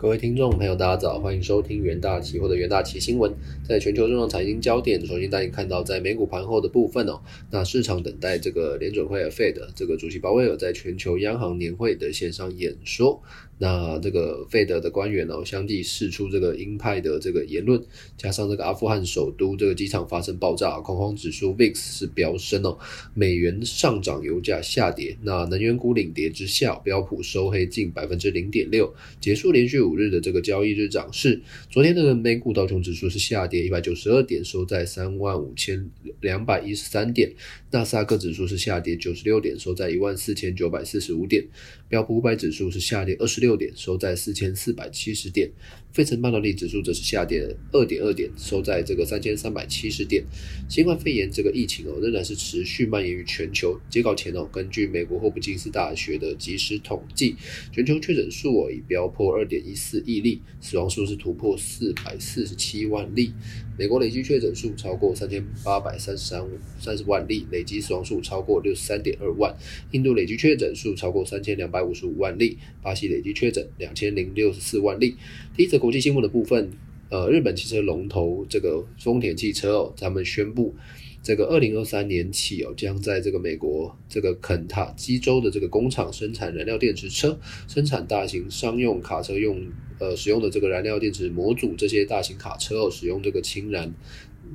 各位听众朋友，大家早，欢迎收听元大期或者元大期新闻。在全球重要财经焦点，首先带你看到在美股盘后的部分哦。那市场等待这个联准会 Fed 这个主席鲍威尔在全球央行年会的线上演说。那这个费德的官员哦，相继释出这个鹰派的这个言论，加上这个阿富汗首都这个机场发生爆炸，恐慌指数 VIX 是飙升哦，美元上涨，油价下跌。那能源股领跌之下，标普收黑近百分之零点六，结束连续五日的这个交易日涨势。昨天的美股道琼指数是下跌一百九十二点，收在三万五千两百一十三点。纳斯达克指数是下跌九十六点，收在一万四千九百四十五点。标普五百指数是下跌二十六。六点收在四千四百七十点，费城半导体指数则是下跌二点二点，收在这个三千三百七十点。新冠肺炎这个疫情哦，仍然是持续蔓延于全球。截稿前哦，根据美国霍普金斯大学的即时统计，全球确诊数哦已飙破二点一四亿例，死亡数是突破四百四十七万例。美国累计确诊数超过三千八百三十三三十万例，累计死亡数超过六十三点二万。印度累计确诊数超过三千两百五十五万例，巴西累计确诊两千零六十四万例。第一则国际新闻的部分，呃，日本汽车龙头这个丰田汽车哦，他们宣布。这个二零二三年起哦，将在这个美国这个肯塔基州的这个工厂生产燃料电池车，生产大型商用卡车用呃使用的这个燃料电池模组，这些大型卡车哦使用这个氢燃。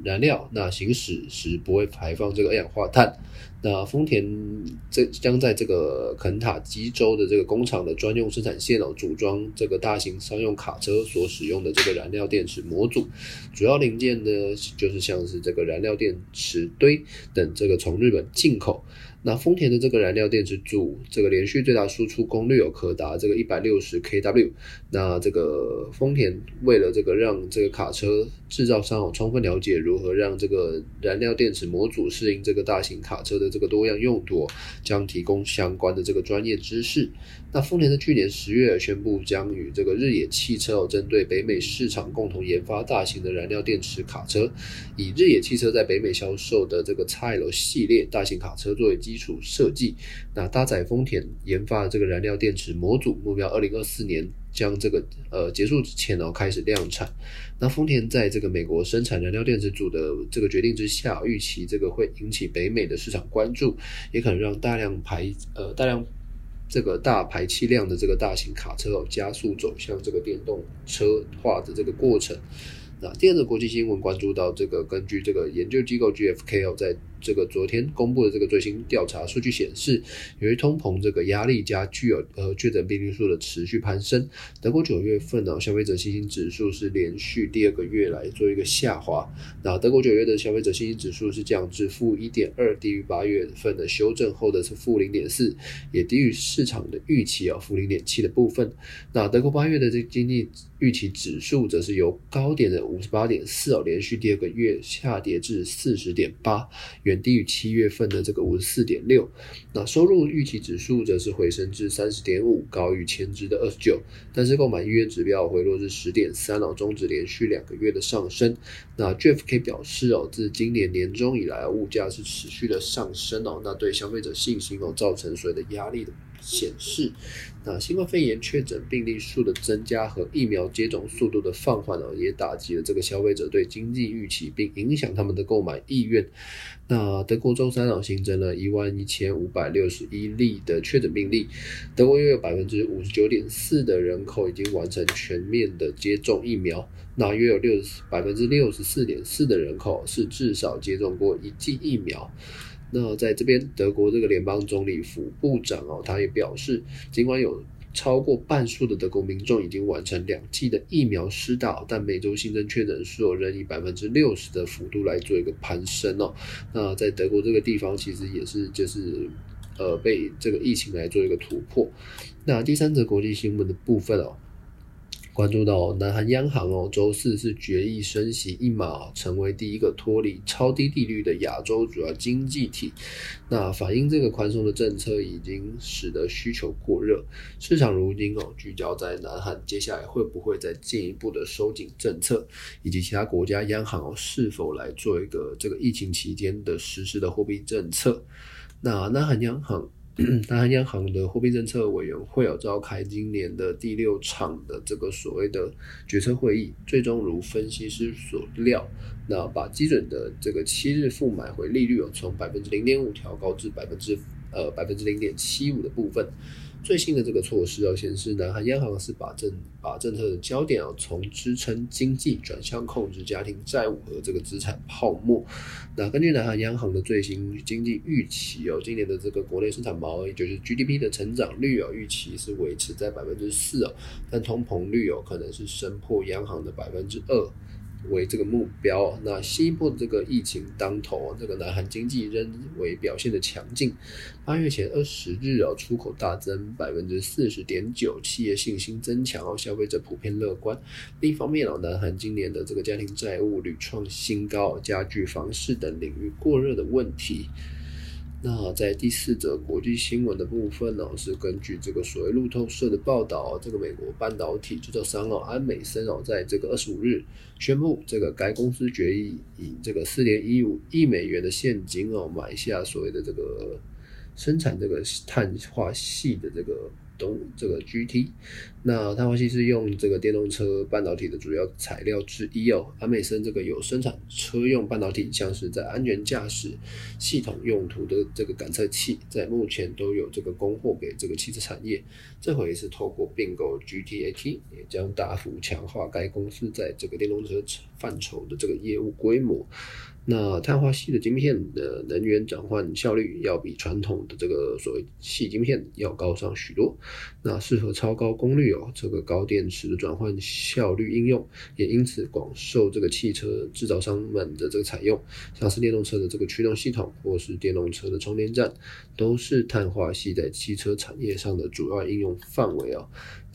燃料，那行驶时不会排放这个二氧化碳。那丰田这将在这个肯塔基州的这个工厂的专用生产线哦，组装这个大型商用卡车所使用的这个燃料电池模组。主要零件呢，就是像是这个燃料电池堆等，这个从日本进口。那丰田的这个燃料电池组，这个连续最大输出功率有可达这个一百六十 kW。那这个丰田为了这个让这个卡车制造商哦充分了解如何让这个燃料电池模组适应这个大型卡车的这个多样用途，将提供相关的这个专业知识。那丰田在去年十月宣布将与这个日野汽车哦针对北美市场共同研发大型的燃料电池卡车，以日野汽车在北美销售的这个 XL 系列大型卡车作为基。基础设计，那搭载丰田研发的这个燃料电池模组，目标二零二四年将这个呃结束之前呢开始量产。那丰田在这个美国生产燃料电池组的这个决定之下，预期这个会引起北美的市场关注，也可能让大量排呃大量这个大排气量的这个大型卡车哦加速走向这个电动车化的这个过程。那第二个国际新闻关注到这个，根据这个研究机构 GFK 哦在。这个昨天公布的这个最新调查数据显示，由于通膨这个压力加具有呃确诊病例数的持续攀升，德国九月份呢消费者信心指数是连续第二个月来做一个下滑。那德国九月的消费者信心指数是降至负一点二，低于八月份的修正后的是负零点四，也低于市场的预期啊负零点七的部分。那德国八月的这经济预期指数则是由高点的五十八点四哦，连续第二个月下跌至四十点八，低于七月份的这个五十四点六，那收入预期指数则是回升至三十点五，高于前值的二十九，但是购买意愿指标回落至十点三哦，终止连续两个月的上升。那 Jeff K 表示哦，自今年年中以来，物价是持续的上升哦，那对消费者信心哦造成所谓的压力的。显示，那新冠肺炎确诊病例数的增加和疫苗接种速度的放缓哦，也打击了这个消费者对经济预期，并影响他们的购买意愿。那德国周三哦新增了一万一千五百六十一例的确诊病例，德国约有百分之五十九点四的人口已经完成全面的接种疫苗，那约有六百分之六十四点四的人口是至少接种过一剂疫苗。那在这边，德国这个联邦总理府部长哦，他也表示，尽管有超过半数的德国民众已经完成两剂的疫苗施打，但每周新增确诊数仍以百分之六十的幅度来做一个攀升哦。那在德国这个地方，其实也是就是呃被这个疫情来做一个突破。那第三则国际新闻的部分哦。关注到南韩央行哦，周四是决议升息一码，成为第一个脱离超低利率的亚洲主要经济体。那反映这个宽松的政策已经使得需求过热，市场如今哦聚焦在南韩接下来会不会再进一步的收紧政策，以及其他国家央行哦是否来做一个这个疫情期间的实施的货币政策。那南韩央行。大韩央行的货币政策委员会有召开今年的第六场的这个所谓的决策会议，最终如分析师所料，那把基准的这个七日付买回利率哦，从百分之零点五调高至百分之呃百分之零点七五的部分。最新的这个措施要显示，南韩央行是把政把政策的焦点啊从支撑经济转向控制家庭债务和这个资产泡沫。那根据南韩央行的最新经济预期哦，今年的这个国内生产毛，也就是 GDP 的成长率哦，预期是维持在百分之四哦，但通膨率有可能是升破央行的百分之二。为这个目标，那新一波的这个疫情当头，这个南韩经济仍为表现的强劲。八月前二十日啊，出口大增百分之四十点九，企业信心增强哦，消费者普遍乐观。另一方面呢，南韩今年的这个家庭债务屡创新高，家具、房市等领域过热的问题。那在第四则国际新闻的部分呢，是根据这个所谓路透社的报道，这个美国半导体制造商哦安美森哦，在这个二十五日宣布，这个该公司决议以这个四点一五亿美元的现金哦买下所谓的这个生产这个碳化系的这个。东这个 GT，那碳化硅是用这个电动车半导体的主要材料之一哦。安美森这个有生产车用半导体，像是在安全驾驶系统用途的这个感测器，在目前都有这个供货给这个汽车产业。这回是透过并购 GTAT，也将大幅强化该公司在这个电动车范畴的这个业务规模。那碳化系的晶片的能源转换效率要比传统的这个所谓细晶片要高上许多，那适合超高功率哦，这个高电池的转换效率应用，也因此广受这个汽车制造商们的这个采用，像是电动车的这个驱动系统或是电动车的充电站，都是碳化系在汽车产业上的主要应用范围哦。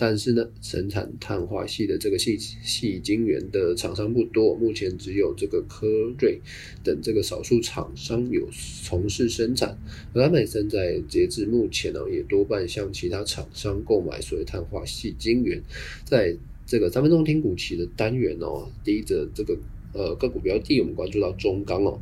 但是呢，生产碳化系的这个细细晶圆的厂商不多，目前只有这个科瑞等这个少数厂商有从事生产。而安美森在截至目前呢，也多半向其他厂商购买所谓碳化细晶圆。在这个三分钟听股期的单元哦，第一则这个呃个股标的，我们关注到中钢哦，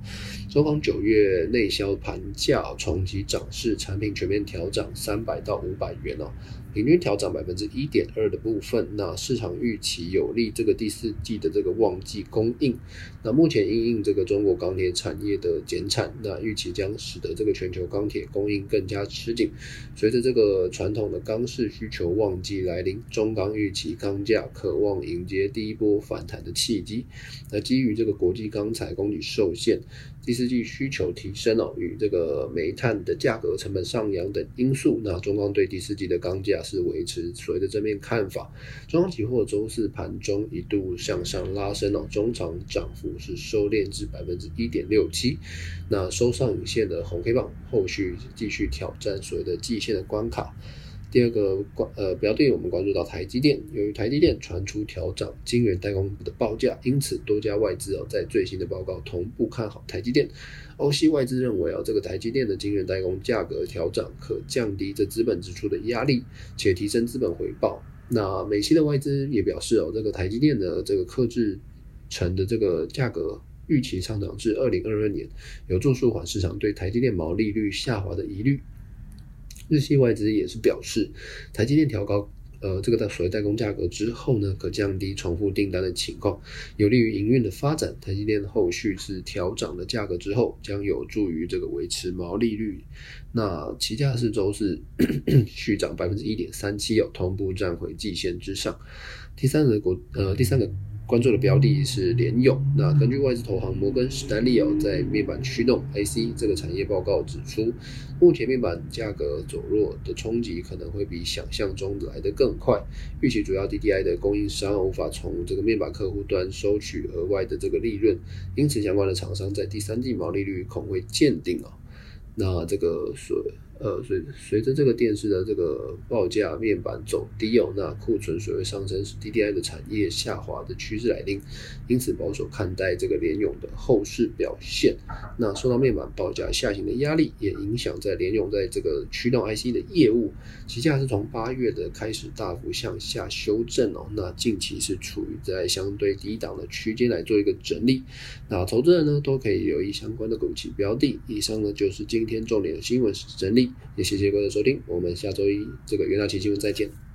中钢九月内销盘价重启涨势，产品全面调涨三百到五百元哦。平均调涨百分之一点二的部分，那市场预期有利这个第四季的这个旺季供应。那目前因应这个中国钢铁产业的减产，那预期将使得这个全球钢铁供应更加吃紧。随着这个传统的钢市需求旺季来临，中钢预期钢价渴望迎接第一波反弹的契机。那基于这个国际钢材供给受限。第四季需求提升哦，与这个煤炭的价格、成本上扬等因素，那中钢对第四季的钢价是维持所谓的正面看法。中钢期货周四盘中一度向上拉升哦，中长涨幅是收敛至百分之一点六七，那收上影线的红黑棒，后续继续挑战所谓的季线的关卡。第二个关呃标的，我们关注到台积电，由于台积电传出调涨晶圆代工的报价，因此多家外资哦在最新的报告同步看好台积电。欧系外资认为啊，这个台积电的晶圆代工价格调涨可降低这资本支出的压力，且提升资本回报。那美系的外资也表示哦，这个台积电的这个克制成的这个价格预期上涨至二零二二年，有助舒缓市场对台积电毛利率下滑的疑虑。日系外资也是表示，台积电调高呃这个的所谓代工价格之后呢，可降低重复订单的情况，有利于营运的发展。台积电后续是调涨的价格之后，将有助于这个维持毛利率。那期价四周是 续涨百分之一点三七，有同步站回季线之上。第三个国呃第三个。关注的标的是联咏。那根据外资投行摩根士丹利哦，在面板驱动 IC 这个产业报告指出，目前面板价格走弱的冲击可能会比想象中来得更快。预期主要 DDI 的供应商无法从这个面板客户端收取额外的这个利润，因此相关的厂商在第三季毛利率恐会见顶啊。那这个所呃随随着这个电视的这个报价面板走低哦，那库存水位上升是 DDI 的产业下滑的趋势来临，因此保守看待这个联咏的后市表现。那受到面板报价下行的压力，也影响在联咏在这个驱动 IC 的业务，其价是从八月的开始大幅向下修正哦，那近期是处于在相对低档的区间来做一个整理。那投资人呢都可以留意相关的股期标的。以上呢就是今天重点的新闻整理。也谢谢各位的收听，我们下周一这个元大奇新闻再见。